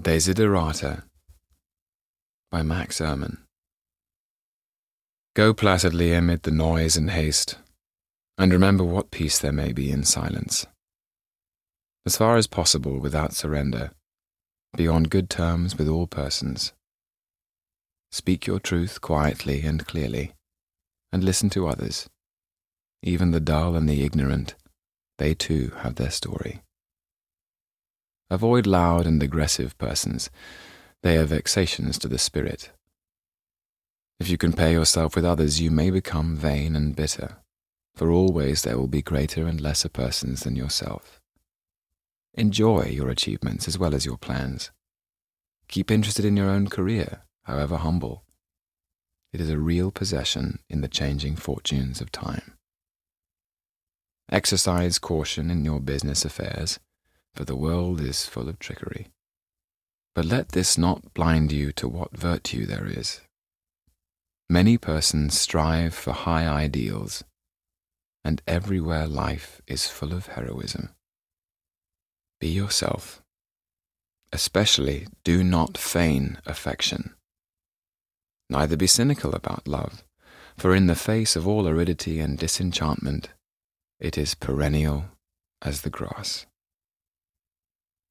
Desiderata by Max Ehrmann. Go placidly amid the noise and haste, and remember what peace there may be in silence. As far as possible without surrender, be on good terms with all persons. Speak your truth quietly and clearly, and listen to others. Even the dull and the ignorant, they too have their story. Avoid loud and aggressive persons. They are vexations to the spirit. If you compare yourself with others, you may become vain and bitter, for always there will be greater and lesser persons than yourself. Enjoy your achievements as well as your plans. Keep interested in your own career, however humble. It is a real possession in the changing fortunes of time. Exercise caution in your business affairs for the world is full of trickery. But let this not blind you to what virtue there is. Many persons strive for high ideals, and everywhere life is full of heroism. Be yourself. Especially do not feign affection. Neither be cynical about love, for in the face of all aridity and disenchantment, it is perennial as the grass.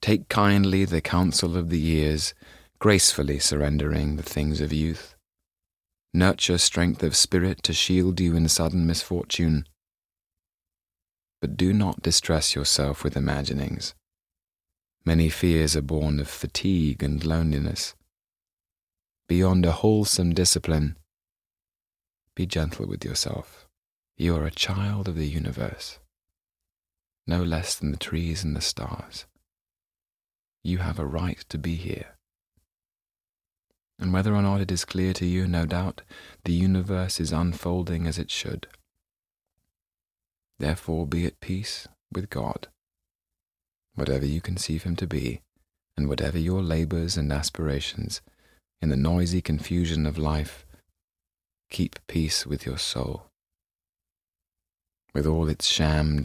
Take kindly the counsel of the years, gracefully surrendering the things of youth. Nurture strength of spirit to shield you in sudden misfortune. But do not distress yourself with imaginings. Many fears are born of fatigue and loneliness. Beyond a wholesome discipline, be gentle with yourself. You are a child of the universe, no less than the trees and the stars. You have a right to be here. And whether or not it is clear to you, no doubt, the universe is unfolding as it should. Therefore be at peace with God. Whatever you conceive him to be, and whatever your labors and aspirations, in the noisy confusion of life, keep peace with your soul. With all its sham